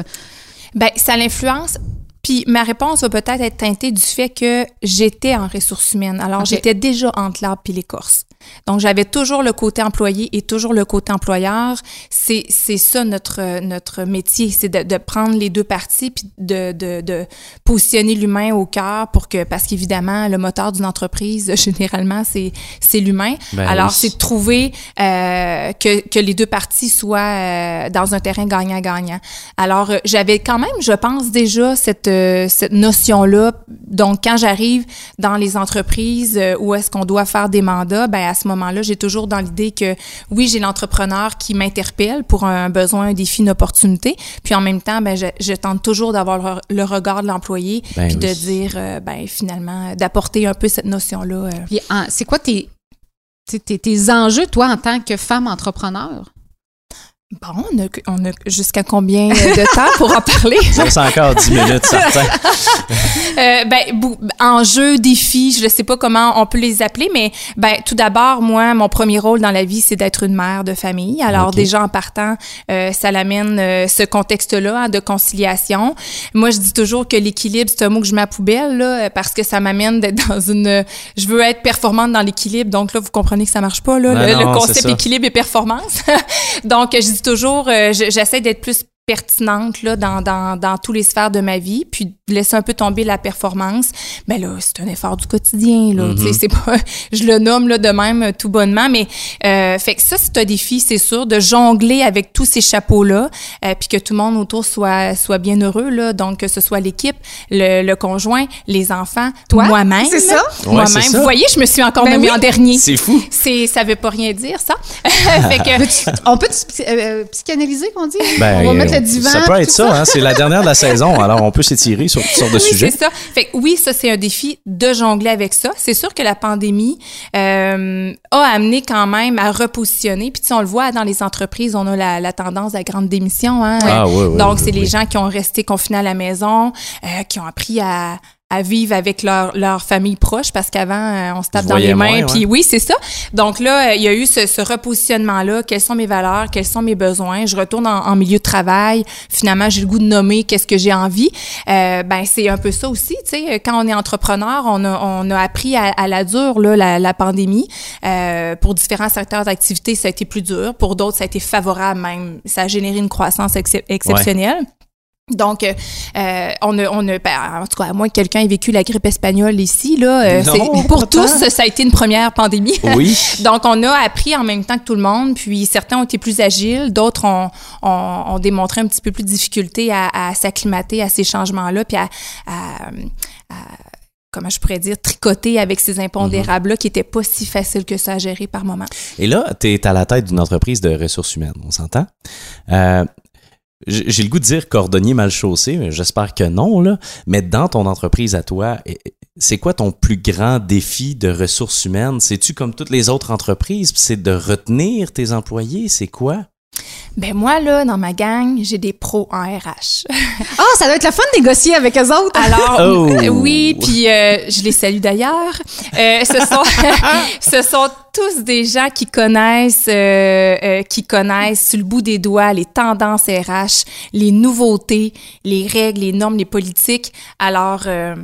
Ben, ça l'influence. Puis ma réponse va peut-être être teintée du fait que j'étais en ressources humaines. Alors, j'étais déjà entre l'arbre puis l'écorce. Donc, j'avais toujours le côté employé et toujours le côté employeur. C'est, c'est ça notre, notre métier, c'est de, de prendre les deux parties puis de, de, de positionner l'humain au cœur pour que, parce qu'évidemment, le moteur d'une entreprise, généralement, c'est, c'est l'humain. Ben Alors, oui. c'est de trouver euh, que, que les deux parties soient euh, dans un terrain gagnant-gagnant. Alors, euh, j'avais quand même, je pense déjà, cette, euh, cette notion-là. Donc, quand j'arrive dans les entreprises euh, où est-ce qu'on doit faire des mandats, ben à ce moment-là, j'ai toujours dans l'idée que, oui, j'ai l'entrepreneur qui m'interpelle pour un besoin, un défi, une opportunité. Puis en même temps, ben je, je tente toujours d'avoir le, le regard de l'employé, Ben puis de dire, euh, ben finalement, d'apporter un peu cette notion-là. euh, Puis, en- c'est quoi tes, tes, tes- tes enjeux, toi, en tant que femme entrepreneur? Bon, on a, on a jusqu'à combien de temps pour en parler? Ça reste encore 10 minutes, certain. Euh, ben, enjeux, défis, je ne sais pas comment on peut les appeler, mais ben, tout d'abord, moi, mon premier rôle dans la vie, c'est d'être une mère de famille. Alors, déjà en partant, euh, ça l'amène euh, ce contexte-là hein, de conciliation. Moi, je dis toujours que l'équilibre, c'est un mot que je mets à poubelle, là, parce que ça m'amène d'être dans une... Je veux être performante dans l'équilibre, donc là, vous comprenez que ça marche pas, là, Ben le, non, le c'est concept équilibre et performance. donc, je dis toujours, euh, je- j'essaie d'être plus pertinente là dans, dans, dans tous les sphères de ma vie puis de laisser un peu tomber la performance mais là c'est un effort du quotidien là tu sais c'est pas je le nomme là de même euh, tout bonnement mais euh, fait que ça c'est un défi c'est sûr de jongler avec tous ces chapeaux là puis que tout le monde autour soit soit bien heureux là donc que ce soit l'équipe le, le conjoint les enfants Toi? moi-même C'est ça? Moi-même vous voyez je me suis encore Ben nommée oui. en dernier C'est fou. c'est ça veut pas rien dire ça fait que On peut psy- euh, psychanalyser, qu'on dit? Ben, on va mettre divan. Ça peut être ça, hein, c'est la dernière de la saison, alors on peut s'étirer sur toutes sortes de Oui, sujets. c'est ça. Fait que oui, ça c'est un défi de jongler avec ça. C'est sûr que la pandémie euh, a amené quand même à repositionner. Puis tu sais, on le voit dans les entreprises, on a la, la tendance à grande démission. Hein? Ah, oui, oui, Donc c'est les gens qui ont resté confinés à la maison, euh, qui ont appris à à vivre avec leur, leur famille proche parce qu'avant euh, on se tape dans les mains puis ouais. oui c'est ça. Donc là euh, il y a eu ce, ce repositionnement là quelles sont mes valeurs? Quels sont mes besoins? Je retourne en, en milieu de travail. Finalement j'ai le goût de nommer qu'est-ce que j'ai envie. Euh, ben c'est un peu ça aussi tu sais. Quand on est entrepreneur on a, on a appris à, à la dure là la, la pandémie. Euh, pour différents secteurs d'activité ça a été plus dur. Pour d'autres ça a été favorable même. Ça a généré une croissance excep- exceptionnelle donc, euh, euh, on a, on a, ben, en tout cas, à moins que quelqu'un ait vécu la grippe espagnole ici, là, euh, Non, pour tous, ça a été une première pandémie. Oui. Donc, on a appris en même temps que tout le monde, puis certains ont été plus agiles, d'autres ont, ont, ont démontré un petit peu plus de difficulté à, à s'acclimater à ces changements-là, puis à, à- à- comment je pourrais dire, tricoter avec ces impondérables-là qui n'étaient pas si faciles que ça à gérer par moment. Et là, tu es à la tête d'une entreprise de ressources humaines, on s'entend? Euh, j'ai le goût de dire cordonnier mal chaussé, j'espère que non, là. Mais dans ton entreprise à toi, c'est quoi ton plus grand défi de ressources humaines? C'est-tu comme toutes les autres entreprises? C'est de retenir tes employés? C'est quoi? Ben moi, là, dans ma gang, j'ai des pros en RH. Ah, ça doit être le fun de négocier avec eux autres. Alors, Oh. oui, puis euh, je les salue d'ailleurs. Euh, ce sont, ce sont tous des gens qui connaissent, euh, euh, qui connaissent sur le bout des doigts les tendances RH, les nouveautés, les règles, les normes, les politiques. Alors, euh,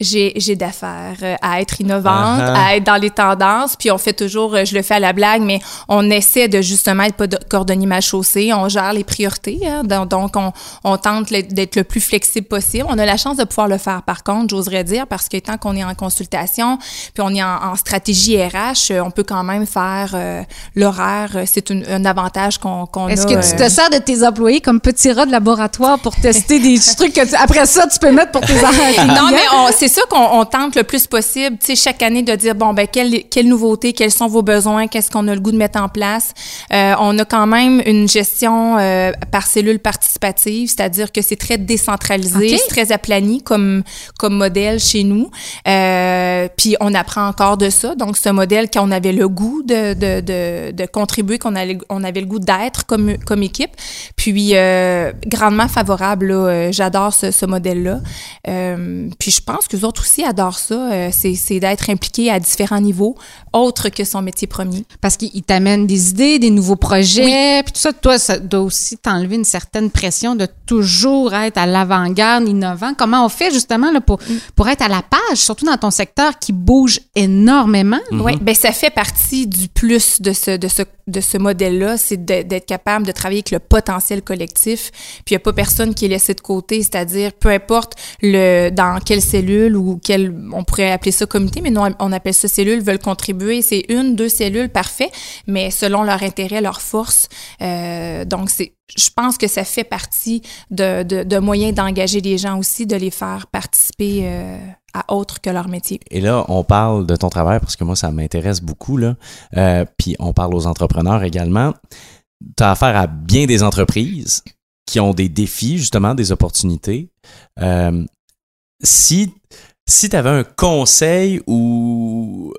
j'ai j'ai d'affaires euh, à être innovante, ah. à être dans les tendances, puis on fait toujours, euh, je le fais à la blague, mais on essaie de justement être pas de cordonnier mal chaussé, on gère les priorités, hein, donc, on, on tente d'être le plus flexible possible. On a la chance de pouvoir le faire par contre, j'oserais dire, parce que tant qu'on est en consultation, puis on est en, en stratégie RH, euh, on peut quand même faire euh, l'horaire, euh, c'est une- un avantage qu'on qu'on a. Est-ce que tu euh, te sers de tes employés comme petit rat de laboratoire pour tester des trucs que tu- après ça, tu peux mettre pour tes non, mais on- c'est ça qu'on tente le plus possible, tu sais, chaque année de dire bon ben quelle quelle nouveauté, quels sont vos besoins, qu'est-ce qu'on a le goût de mettre en place. Euh, on a quand même une gestion euh, par cellule participative, c'est-à-dire que c'est très décentralisé, c'est très aplani comme comme modèle chez nous. Euh, puis on apprend encore de ça. Donc un modèle qu'on avait le goût de de de, de contribuer, qu'on on avait le goût d'être comme comme équipe. Puis grandement favorable. là. J'adore ce, ce modèle-là. Euh, puis je pense que les autres aussi adorent ça. Euh, c'est c'est d'être impliqué à différents niveaux, autres que son métier premier. Parce qu'il t'amène des idées, des nouveaux projets, puis tout ça. Toi, ça doit aussi t'enlever une certaine pression de toujours être à l'avant-garde, innovant. Comment on fait justement là, pour, pour être à la page, surtout dans ton secteur qui bouge énormément? Oui, ben ça fait partie du plus de ce de ce de ce modèle-là, c'est de- d'être capable de travailler avec le potentiel collectif. Puis il y a pas personne qui est laissé de côté, c'est-à-dire peu importe le dans quelle cellule ou quelle on pourrait appeler ça comité, mais non on appelle ça cellule veulent contribuer. C'est une, deux cellules, parfait, mais selon leur intérêt, leur force. Euh, donc c'est je pense que ça fait partie de, de, moyens d'engager les gens aussi, de les faire participer euh, à autre que leur métier. Et là, on parle de ton travail parce que moi, ça m'intéresse beaucoup. Là. Euh, puis on parle aux entrepreneurs également. Tu as affaire à bien des entreprises qui ont des défis, justement, des opportunités. Si si tu avais un conseil ou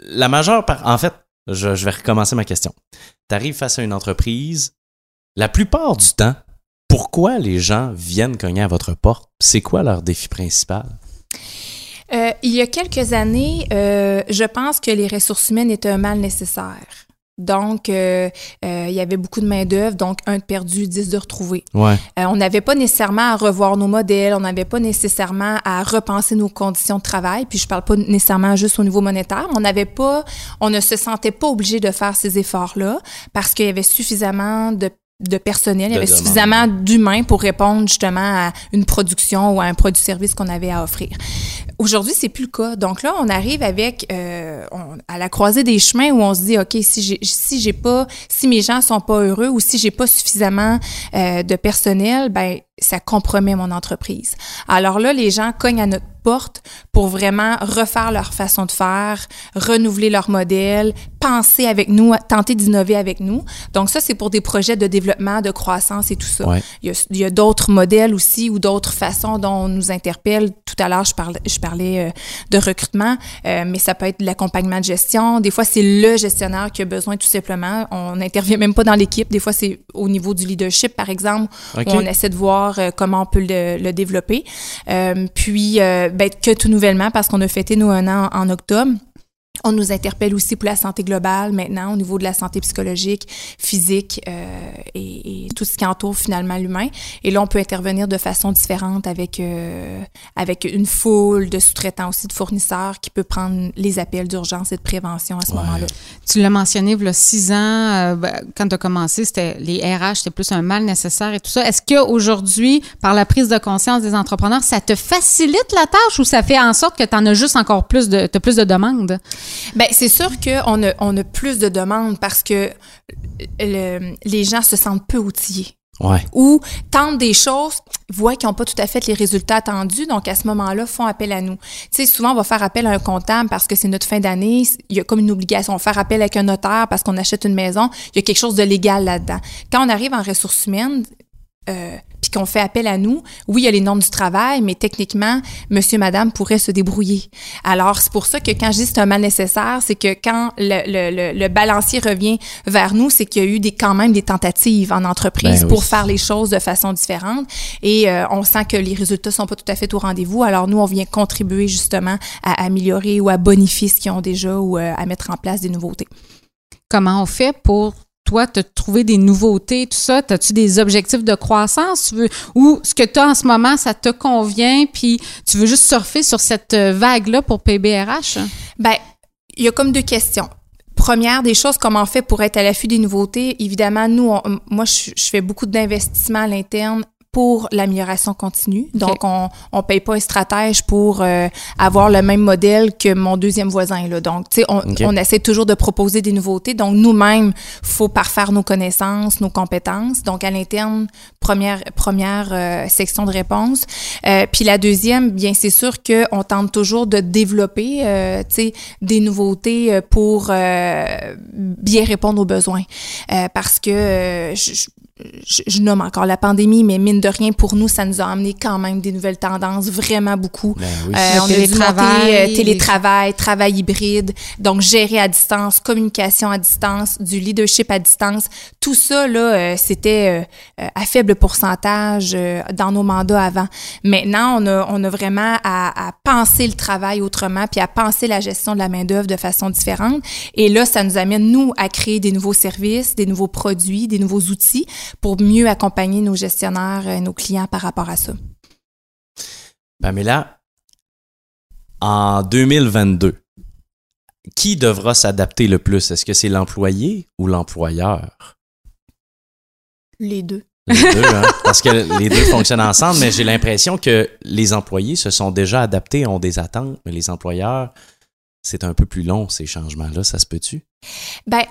la majeure part, en fait, je, je vais recommencer ma question. Tu arrives face à une entreprise, la plupart du temps, pourquoi les gens viennent cogner à votre porte? C'est quoi leur défi principal? Euh, il y a quelques années, euh, je pense que les ressources humaines étaient un mal nécessaire. Donc, euh, euh, il y avait beaucoup de main-d'œuvre, donc un de perdu, dix de retrouvé. Ouais. Euh, on n'avait pas nécessairement à revoir nos modèles, on n'avait pas nécessairement à repenser nos conditions de travail. Puis je parle pas nécessairement juste au niveau monétaire. On n'avait pas, on ne se sentait pas obligé de faire ces efforts-là parce qu'il y avait suffisamment de de personnel, il y avait suffisamment d'humains pour répondre justement à une production ou à un produit-service qu'on avait à offrir. Aujourd'hui, c'est plus le cas. Donc là, on arrive avec euh, on- à la croisée des chemins où on se dit, ok, si j'ai si j'ai pas, si mes gens sont pas heureux ou si j'ai pas suffisamment euh, de personnel, ben ça compromet mon entreprise. Alors là, les gens cognent à notre porte pour vraiment refaire leur façon de faire, renouveler leur modèle, penser avec nous, tenter d'innover avec nous. Donc ça, c'est pour des projets de développement, de croissance et tout ça. Ouais. Il y a, d'autres modèles aussi ou d'autres façons dont on nous interpelle. Tout à l'heure, je parlais, je parlais euh, de recrutement, euh, mais ça peut être de l'accompagnement de gestion. Des fois, c'est le gestionnaire qui a besoin tout simplement. On n'intervient même pas dans l'équipe. Des fois, c'est au niveau du leadership, par exemple, OK. où on essaie de voir euh, comment on peut le, développer. Euh, puis, euh, ben, que tout nouvellement, parce qu'on a fêté nos un an en octobre, on nous interpelle aussi pour la santé globale maintenant, au niveau de la santé psychologique, physique euh, et, et tout ce qui entoure finalement l'humain. Et là, on peut intervenir de façon différente avec, euh, avec une foule de sous-traitants aussi, de fournisseurs qui peut prendre les appels d'urgence et de prévention à ce Ouais. moment-là. Tu l'as mentionné, il y a six ans, euh, ben, quand tu as commencé, c'était les RH, c'était plus un mal nécessaire et tout ça. Est-ce qu'aujourd'hui, par la prise de conscience des entrepreneurs, ça te facilite la tâche ou ça fait en sorte que tu en as juste encore plus de, t'as plus de demandes? Ben c'est sûr qu'on a, on a plus de demandes parce que le- les gens se sentent peu outillés. Ouais. ou tentent des choses, voient qu'ils n'ont pas tout à fait les résultats attendus, donc à ce moment-là, font appel à nous. Tu sais, souvent, on va faire appel à un comptable parce que c'est notre fin d'année, il y a comme une obligation. On va faire appel avec un notaire parce qu'on achète une maison, il y a quelque chose de légal là-dedans. Quand on arrive en ressources humaines, euh, puis qu'on fait appel à nous, oui, il y a les normes du travail, mais techniquement, monsieur, madame pourrait se débrouiller. Alors, c'est pour ça que quand je dis c'est un mal nécessaire, c'est que quand le, le, le, le balancier revient vers nous, c'est qu'il y a eu des, quand même des tentatives en entreprise Ben oui. pour faire les choses de façon différente. Et euh, on sent que les résultats sont pas tout à fait au rendez-vous. Alors, nous, on vient contribuer justement à améliorer ou à bonifier ce qu'ils ont déjà ou euh, à mettre en place des nouveautés. Comment on fait pour toi te trouver des nouveautés, tout ça? As-tu des objectifs de croissance? Ou ce que tu as en ce moment, ça te convient, puis tu veux juste surfer sur cette euh, vague-là pour PBRH? Ben, il y a comme deux questions. Première des choses, comment on fait pour être à l'affût des nouveautés? Évidemment, nous, moi, je, je fais beaucoup d'investissements à l'interne pour l'amélioration continue. Donc, on on paye pas un stratège pour euh, avoir le même modèle que mon deuxième voisin. Là. Donc, tu sais, on, on essaie toujours de proposer des nouveautés. Donc, nous-mêmes, faut parfaire nos connaissances, nos compétences. Donc, à l'interne, première première euh, section de réponse. Euh, puis la deuxième, bien, c'est sûr que on tente toujours de développer, euh, tu sais, des nouveautés euh, pour euh, bien répondre aux besoins. Euh, parce que je, je- je, je nomme encore la pandémie, mais mine de rien, pour nous, ça nous a amené quand même des nouvelles tendances, vraiment beaucoup. Ben oui. Euh, on a dû télétravail. monter, euh, télétravail, travail hybride, donc gérer à distance, communication à distance, du leadership à distance. Tout ça, là, euh, c'était euh, euh, à faible pourcentage euh, dans nos mandats avant. Maintenant, on a, on a vraiment à, à penser le travail autrement, puis à penser la gestion de la main-d'œuvre de façon différente. Et là, ça nous amène, nous, à créer des nouveaux services, des nouveaux produits, des nouveaux outils pour mieux accompagner nos gestionnaires et nos clients par rapport à ça? Pamela, en 2022, qui devra s'adapter le plus? Est-ce que c'est l'employé ou l'employeur? Les deux. Les deux, hein? Parce que les deux fonctionnent ensemble, mais j'ai l'impression que les employés se sont déjà adaptés, ont des attentes, mais les employeurs, c'est un peu plus long, ces changements-là, ça se peut-tu? Ben,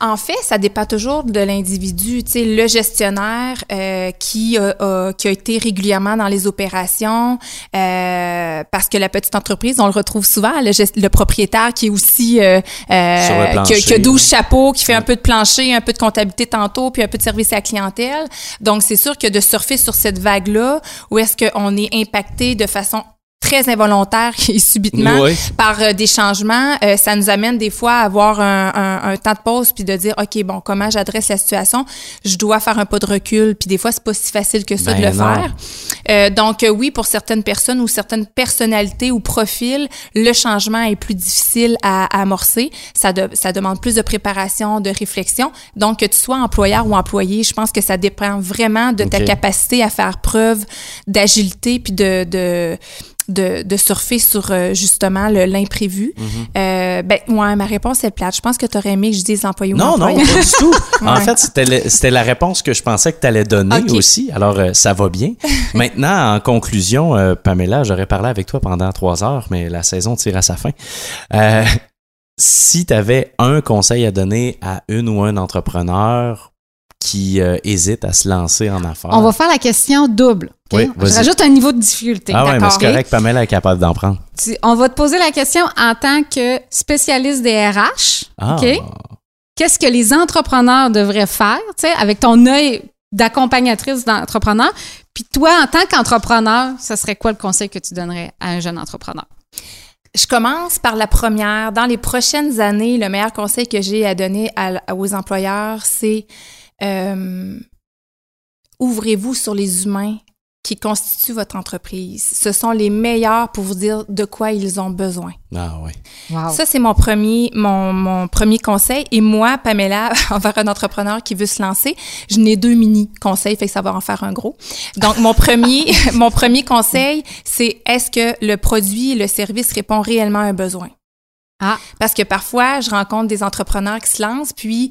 en fait, ça dépend toujours de l'individu. Tu sais, le gestionnaire euh, qui, a- a- qui a été régulièrement dans les opérations, euh, parce que la petite entreprise, on le retrouve souvent, le, gest- le propriétaire qui est aussi euh, euh, qui, a- qui a 12 hein. chapeaux, qui fait un peu de plancher, un peu de comptabilité tantôt, puis un peu de service à la clientèle. Donc, c'est sûr que de surfer sur cette vague-là, où est-ce qu'on est impacté de façon très involontaire et subitement Oui. par euh, des changements, euh, ça nous amène des fois à avoir un, un- un temps de pause puis de dire ok bon comment j'adresse la situation, je dois faire un pas de recul puis des fois c'est pas si facile que ça Ben de le non. faire. Euh, donc euh, oui pour certaines personnes ou certaines personnalités ou profils, le changement est plus difficile à, à amorcer. Ça de- ça demande plus de préparation, de réflexion. Donc que tu sois employeur ou employé, je pense que ça dépend vraiment de ta capacité à faire preuve d'agilité puis de, de de, de surfer sur euh, justement le- l'imprévu. Mm-hmm. Euh, ben, ouais, ma réponse est plate. Je pense que tu aurais aimé que je dise employé ou Non, non, pas du tout. En Ouais. fait, c'était la réponse que je pensais que tu allais donner aussi. Alors, euh, ça va bien. Maintenant, en conclusion, euh, Pamela, j'aurais parlé avec toi pendant trois heures, mais la saison tire à sa fin. Euh, si tu avais un conseil à donner à une ou un entrepreneur qui euh, hésite à se lancer en affaires. On va faire la question double. ok? Oui, vas-y. Je rajoute un niveau de difficulté. Ah ouais, mais c'est correct, Pamela est capable d'en prendre. Tu- On va te poser la question en tant que spécialiste des RH. Ah, OK? Qu'est-ce que les entrepreneurs devraient faire, tu sais, avec ton œil d'accompagnatrice d'entrepreneur? Puis toi, en tant qu'entrepreneur, ce serait quoi le conseil que tu donnerais à un jeune entrepreneur? Je commence par la première. Dans les prochaines années, le meilleur conseil que j'ai à donner à- aux employeurs, c'est euh, ouvrez-vous sur les humains qui constituent votre entreprise. Ce sont les meilleurs pour vous dire de quoi ils ont besoin. Ah ouais. Wow. Ça, c'est mon premier, mon, mon premier conseil. Et moi, Pamela, envers un entrepreneur qui veut se lancer, je n'ai deux mini conseils, fait que ça va en faire un gros. Donc, mon premier, mon premier conseil, c'est est-ce que le produit, le service répond réellement à un besoin? Ah. Parce que parfois, je rencontre des entrepreneurs qui se lancent, puis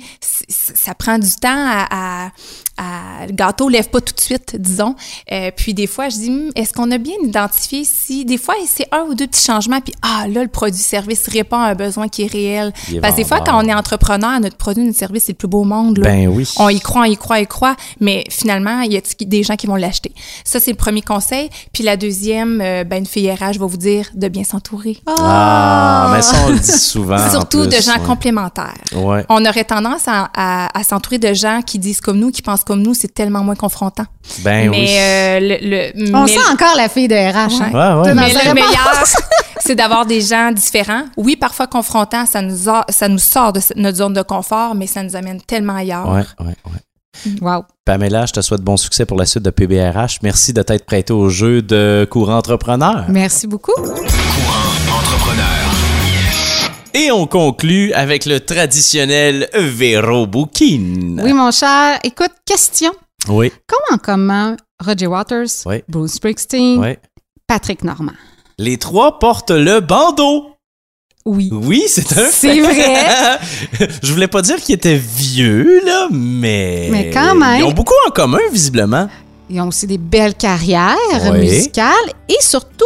ça prend du temps à, à- à- le gâteau lève pas tout de suite, disons. Euh, puis des fois, je dis, Hum, est-ce qu'on a bien identifié si des fois c'est un ou deux petits changements, puis ah là le produit-service répond à un besoin qui est réel. Est Parce que des fois, quand on est entrepreneur, notre produit, notre service, c'est le plus beau au monde. Là. Ben oui. On y croit, on y croit, on y croit, mais finalement, il y a des gens qui vont l'acheter. Ça, c'est le premier conseil. Puis la deuxième, euh, ben, une fille RH va vous dire de bien s'entourer. Ah, mais ça, on le dit souvent. en Surtout plus, de gens ouais. complémentaires. Ouais. On aurait tendance à, à- à s'entourer de gens qui disent comme nous, qui pensent comme nous, c'est tellement moins confrontant. Ben mais oui. euh, le, le- On mais- sent encore la fille de RH. hein? Ouais, ouais. Dans mais le réponse. meilleur, c'est d'avoir des gens différents. Oui, parfois confrontants, ça nous, a- ça nous sort de notre zone de confort, mais ça nous amène tellement ailleurs. Ouais, ouais, ouais. Wow. Pamela, je te souhaite bon succès pour la suite de PBRH. Merci de t'être prêté au jeu de courant entrepreneur. Merci beaucoup. Et on conclut avec le traditionnel Véro Bookin. Oui, mon cher. Écoute, question. Oui, Comment comment Roger Waters, Oui. Bruce Springsteen, oui. Patrick Normand? Les trois portent le bandeau. Oui. Oui, c'est un C'est vrai. Je voulais pas dire qu'ils étaient vieux, là, mais. Mais quand même. Ils ont beaucoup en commun, visiblement. Ils ont aussi des belles carrières Oui. musicales et surtout,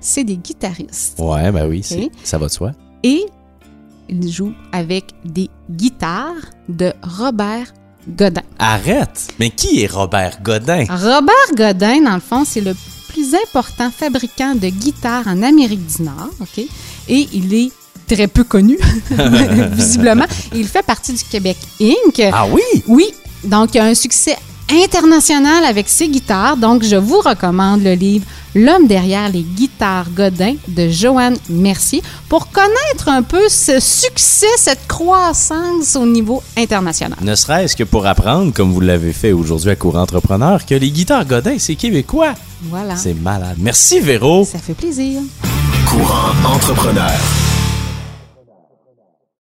c'est des guitaristes. Ouais, ben oui, c'est- ça va de soi. Et ils jouent avec des guitares de Robert Godin. Arrête! Mais qui est Robert Godin? Robert Godin, dans le fond, c'est le plus important fabricant de guitares en Amérique du Nord, OK? Et il est très peu connu, visiblement. Il fait partie du Québec Inc. Ah oui? Oui, donc il a un succès international avec ses guitares. Donc, je vous recommande le livre L'homme derrière les guitares Godin de Joanne Mercier pour connaître un peu ce succès, cette croissance au niveau international. Ne serait-ce que pour apprendre, comme vous l'avez fait aujourd'hui à Courant Entrepreneur, que les guitares Godin, c'est québécois. Voilà. C'est malade. Merci, Véro. Ça fait plaisir. Courant entrepreneur.